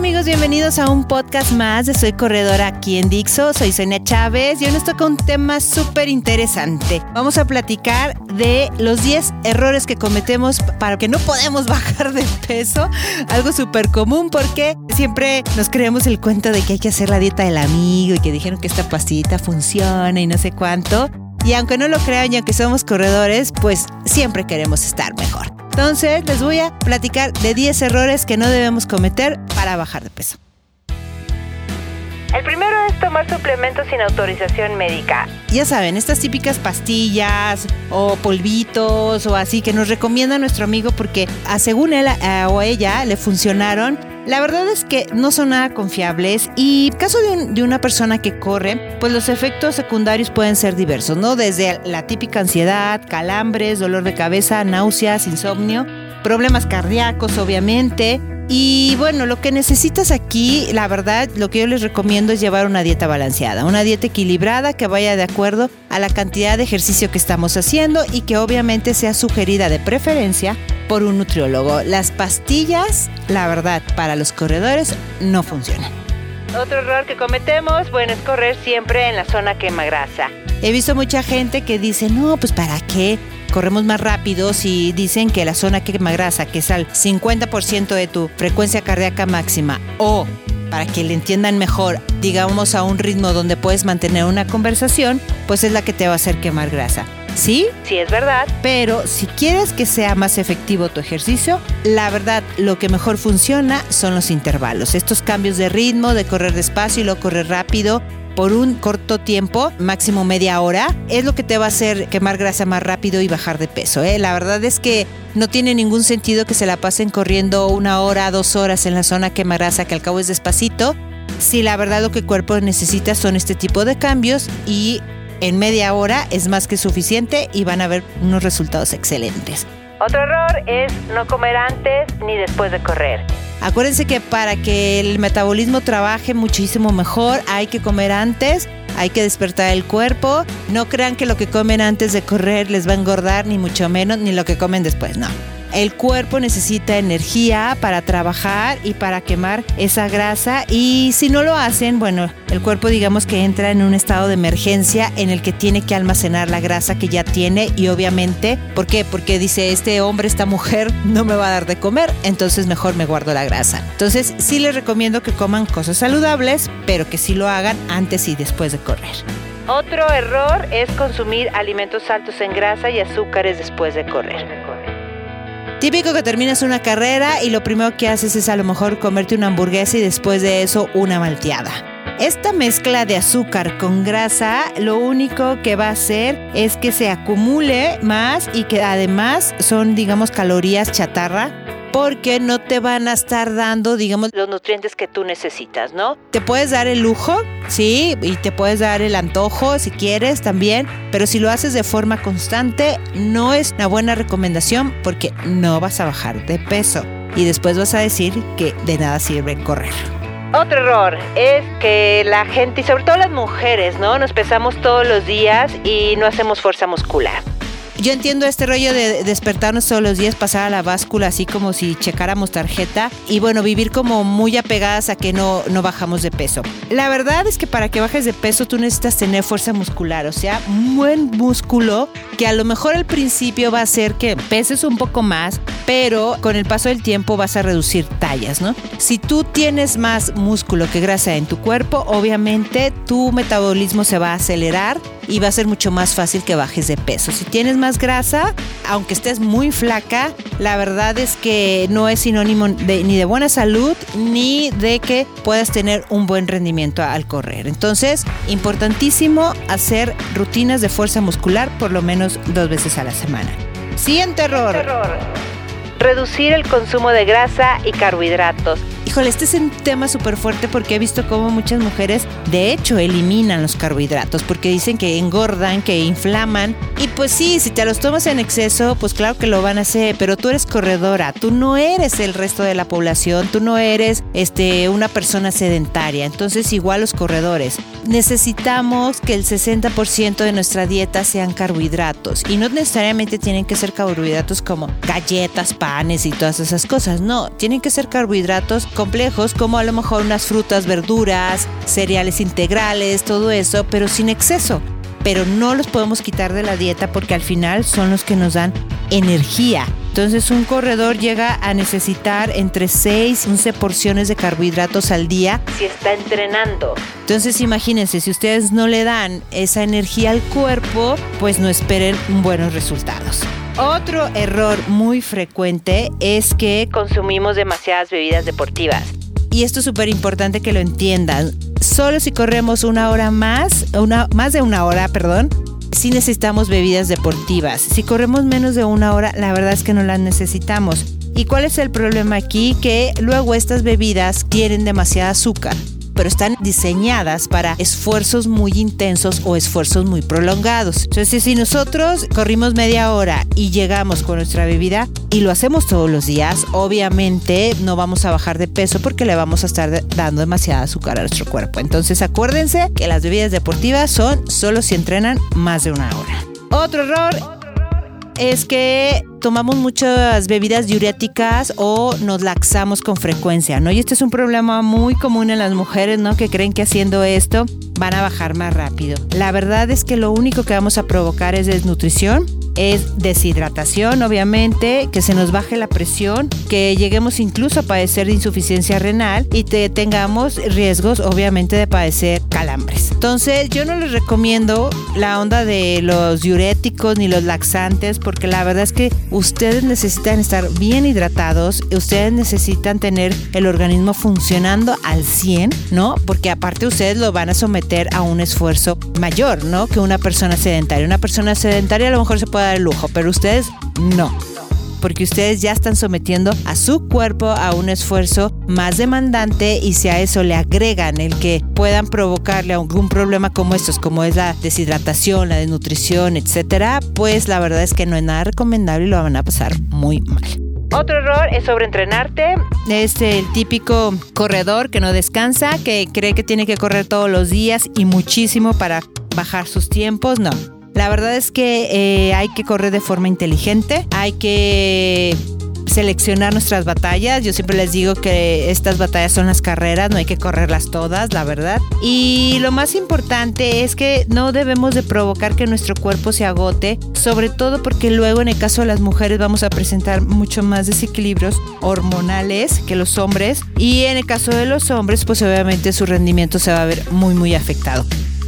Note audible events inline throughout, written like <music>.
Bienvenidos a un podcast más de Soy Corredora aquí en Dixo. Soy Sonia Chávez y hoy nos toca un tema súper interesante. Vamos a platicar de los 10 errores que cometemos para que no podemos <laughs> bajar de peso. Algo súper común porque siempre nos creemos el cuento de que hay que hacer la dieta del amigo y que dijeron que esta pastillita funciona y no sé cuánto. Y aunque no lo crean y aunque somos corredores, pues siempre queremos estar mejor. Entonces les voy a platicar de 10 errores que no debemos cometer para bajar de peso. Tomar suplementos sin autorización médica. Ya saben, estas típicas pastillas o polvitos o así que nos recomienda nuestro amigo porque ah, según él ah, o ella le funcionaron la verdad es que no son nada confiables y caso de, de, una persona que corre, pues los efectos secundarios pueden ser diversos, ¿no? Desde la típica ansiedad, calambres, dolor de cabeza, náuseas, insomnio, problemas cardíacos, obviamente, y bueno, lo que necesitas aquí, la verdad, lo que yo les recomiendo es llevar una dieta balanceada, una dieta equilibrada que vaya de acuerdo a la cantidad de ejercicio que estamos haciendo y que obviamente sea sugerida de preferencia por un nutriólogo. Las pastillas, la verdad, para los corredores no funcionan. Otro error que cometemos, bueno, es correr siempre en la zona quema grasa. He visto mucha gente que dice, no, pues ¿para qué? Corremos más rápido si dicen que la zona quema grasa, que es al 50% de tu frecuencia cardíaca máxima, o para que le entiendan mejor, digamos a un ritmo donde puedes mantener una conversación, pues es la que te va a hacer quemar grasa. ¿Sí? Sí, es verdad. Pero si quieres que sea más efectivo tu ejercicio, la verdad, lo que mejor funciona son los intervalos. Estos cambios de ritmo, de correr despacio y luego correr rápido, por un corto tiempo, máximo media hora, es lo que te va a hacer quemar grasa más rápido y bajar de peso. ¿eh? La verdad es que no tiene ningún sentido que se la pasen corriendo una hora, dos horas en la zona quema grasa, que al cabo es despacito. Si la verdad lo que el cuerpo necesita son este tipo de cambios y en media hora es más que suficiente y van a ver unos resultados excelentes. Otro error es no comer antes ni después de correr. Acuérdense que para que el metabolismo trabaje muchísimo mejor hay que comer antes, hay que despertar el cuerpo. No crean que lo que comen antes de correr les va a engordar, ni mucho menos, ni lo que comen después, no. El cuerpo necesita energía para trabajar y para quemar esa grasa y si no lo hacen, bueno, el cuerpo digamos que entra en un estado de emergencia en el que tiene que almacenar la grasa que ya tiene y obviamente, ¿por qué? Porque dice, este hombre, esta mujer <laughs> no me va a dar de comer, entonces mejor me guardo la grasa. Entonces sí les recomiendo que coman cosas saludables, pero que sí lo hagan antes y después de correr. Otro error es consumir alimentos altos en grasa y azúcares después de correr. Típico que terminas una carrera y lo primero que haces es a lo mejor comerte una hamburguesa y después de eso una malteada. Esta mezcla de azúcar con grasa lo único que va a hacer es que se acumule más y que además son digamos calorías chatarra porque no te van a estar dando, digamos, los nutrientes que tú necesitas, ¿no? Te puedes dar el lujo, sí, y te puedes dar el antojo si quieres también, pero si lo haces de forma constante, no es una buena recomendación porque no vas a bajar de peso y después vas a decir que de nada sirve correr. Otro error es que la gente, y sobre todo las mujeres, ¿no? Nos pesamos todos los días y no hacemos fuerza muscular. Yo entiendo este rollo de despertarnos todos los días, pasar a la báscula así como si checáramos tarjeta y bueno, vivir como muy apegadas a que no, no bajamos de peso. La verdad es que para que bajes de peso tú necesitas tener fuerza muscular, o sea, un buen músculo que a lo mejor al principio va a hacer que peses un poco más, pero con el paso del tiempo vas a reducir tallas, ¿no? Si tú tienes más músculo que grasa en tu cuerpo, obviamente tu metabolismo se va a acelerar y va a ser mucho más fácil que bajes de peso. Si tienes más grasa, aunque estés muy flaca, la verdad es que no es sinónimo ni de buena salud ni de que puedas tener un buen rendimiento al correr. Entonces, importantísimo hacer rutinas de fuerza muscular por lo menos dos veces a la semana. Siguiente error. Reducir el consumo de grasa y carbohidratos. Híjole, este es un tema súper fuerte porque he visto cómo muchas mujeres de hecho eliminan los carbohidratos porque dicen que engordan, que inflaman. Y pues sí, si te los tomas en exceso, pues claro que lo van a hacer, pero tú eres corredora, tú no eres el resto de la población, tú no eres este, una persona sedentaria. Entonces igual los corredores. Necesitamos que el 60% de nuestra dieta sean carbohidratos y no necesariamente tienen que ser carbohidratos como galletas, panes y todas esas cosas. No, tienen que ser carbohidratos complejos como a lo mejor unas frutas, verduras, cereales integrales, todo eso, pero sin exceso. Pero no los podemos quitar de la dieta porque al final son los que nos dan energía. Entonces un corredor llega a necesitar entre 6 y 11 porciones de carbohidratos al día si está entrenando. Entonces imagínense, si ustedes no le dan esa energía al cuerpo, pues no esperen buenos resultados. Otro error muy frecuente es que consumimos demasiadas bebidas deportivas. Y esto es súper importante que lo entiendan. Solo si corremos una hora más, una, más de una hora, perdón, sí necesitamos bebidas deportivas. Si corremos menos de una hora, la verdad es que no las necesitamos. ¿Y cuál es el problema aquí? Que luego estas bebidas tienen demasiada azúcar pero están diseñadas para esfuerzos muy intensos o esfuerzos muy prolongados. Entonces, si nosotros corrimos media hora y llegamos con nuestra bebida y lo hacemos todos los días, obviamente no vamos a bajar de peso porque le vamos a estar dando demasiada azúcar a nuestro cuerpo. Entonces, acuérdense que las bebidas deportivas son solo si entrenan más de una hora. Otro error es que tomamos muchas bebidas diuréticas o nos laxamos con frecuencia, ¿no? Y este es un problema muy común en las mujeres, ¿no? Que creen que haciendo esto van a bajar más rápido. La verdad es que lo único que vamos a provocar es desnutrición es deshidratación, obviamente, que se nos baje la presión, que lleguemos incluso a padecer de insuficiencia renal y te tengamos riesgos, obviamente, de padecer calambres. Entonces, yo no les recomiendo la onda de los diuréticos ni los laxantes, porque la verdad es que ustedes necesitan estar bien hidratados, ustedes necesitan tener el organismo funcionando al 100, ¿no? Porque aparte ustedes lo van a someter a un esfuerzo mayor, ¿no? Que una persona sedentaria. Una persona sedentaria a lo mejor se puede dar el lujo, pero ustedes no porque ustedes ya están sometiendo a su cuerpo a un esfuerzo más demandante y si a eso le agregan el que puedan provocarle algún problema como estos, como es la deshidratación, la desnutrición, etcétera, pues la verdad es que no es nada recomendable y lo van a pasar muy mal. Otro error es sobreentrenarte. Es el típico corredor que no descansa, que cree que tiene que correr todos los días y muchísimo para bajar sus tiempos. No, la verdad es que eh, hay que correr de forma inteligente, hay que seleccionar nuestras batallas. Yo siempre les digo que estas batallas son las carreras, no hay que correrlas todas, la verdad. Y lo más importante es que no debemos de provocar que nuestro cuerpo se agote, sobre todo porque luego en el caso de las mujeres vamos a presentar mucho más desequilibrios hormonales que los hombres y en el caso de los hombres pues obviamente su rendimiento se va a ver muy muy afectado.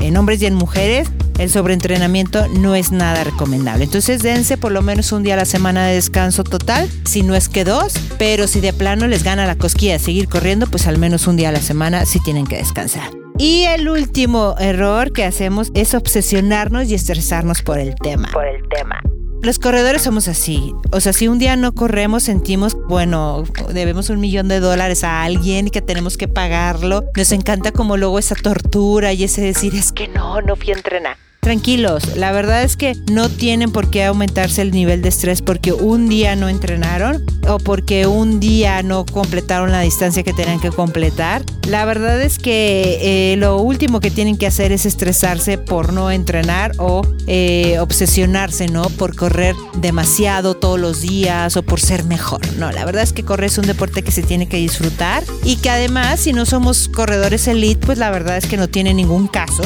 En hombres y en mujeres el sobreentrenamiento no es nada recomendable. Entonces dense por lo menos un día a la semana de descanso total, si no es que dos, pero si de plano les gana la cosquilla de seguir corriendo, pues al menos un día a la semana sí tienen que descansar. Y el último error que hacemos es obsesionarnos y estresarnos por el tema. Por el tema. Los corredores somos así. O sea, si un día no corremos, sentimos, bueno, debemos un millón de dólares a alguien y que tenemos que pagarlo. Nos encanta como luego esa tortura y ese decir, es que no, no fui a entrenar. Tranquilos, la verdad es que no tienen por qué aumentarse el nivel de estrés porque un día no entrenaron o porque un día no completaron la distancia que tenían que completar. La verdad es que eh, lo último que tienen que hacer es estresarse por no entrenar o eh, obsesionarse, ¿no? Por correr demasiado todos los días o por ser mejor. No, la verdad es que correr es un deporte que se tiene que disfrutar y que además si no somos corredores elite, pues la verdad es que no tiene ningún caso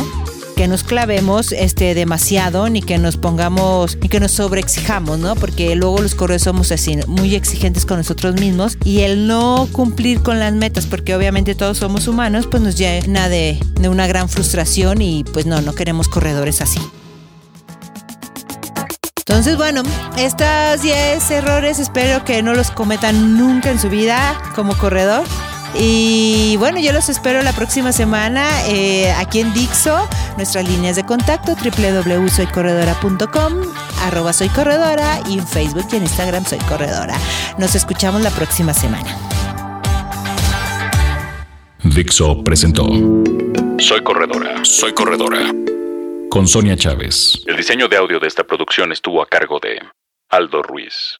que nos clavemos este, demasiado ni que nos pongamos ni que nos sobreexijamos, ¿no? Porque luego los corredores somos así, muy exigentes con nosotros mismos y el no cumplir con las metas, porque obviamente todos somos humanos, pues nos llena de, de una gran frustración y pues no, no queremos corredores así. Entonces, bueno, estos 10 errores espero que no los cometan nunca en su vida como corredor. Y bueno, yo los espero la próxima semana eh, aquí en Dixo. Nuestras líneas de contacto www.soycorredora.com, arroba soy corredora y en Facebook y en Instagram soy corredora. Nos escuchamos la próxima semana. Dixo presentó Soy Corredora, Soy Corredora. Con Sonia Chávez. El diseño de audio de esta producción estuvo a cargo de Aldo Ruiz.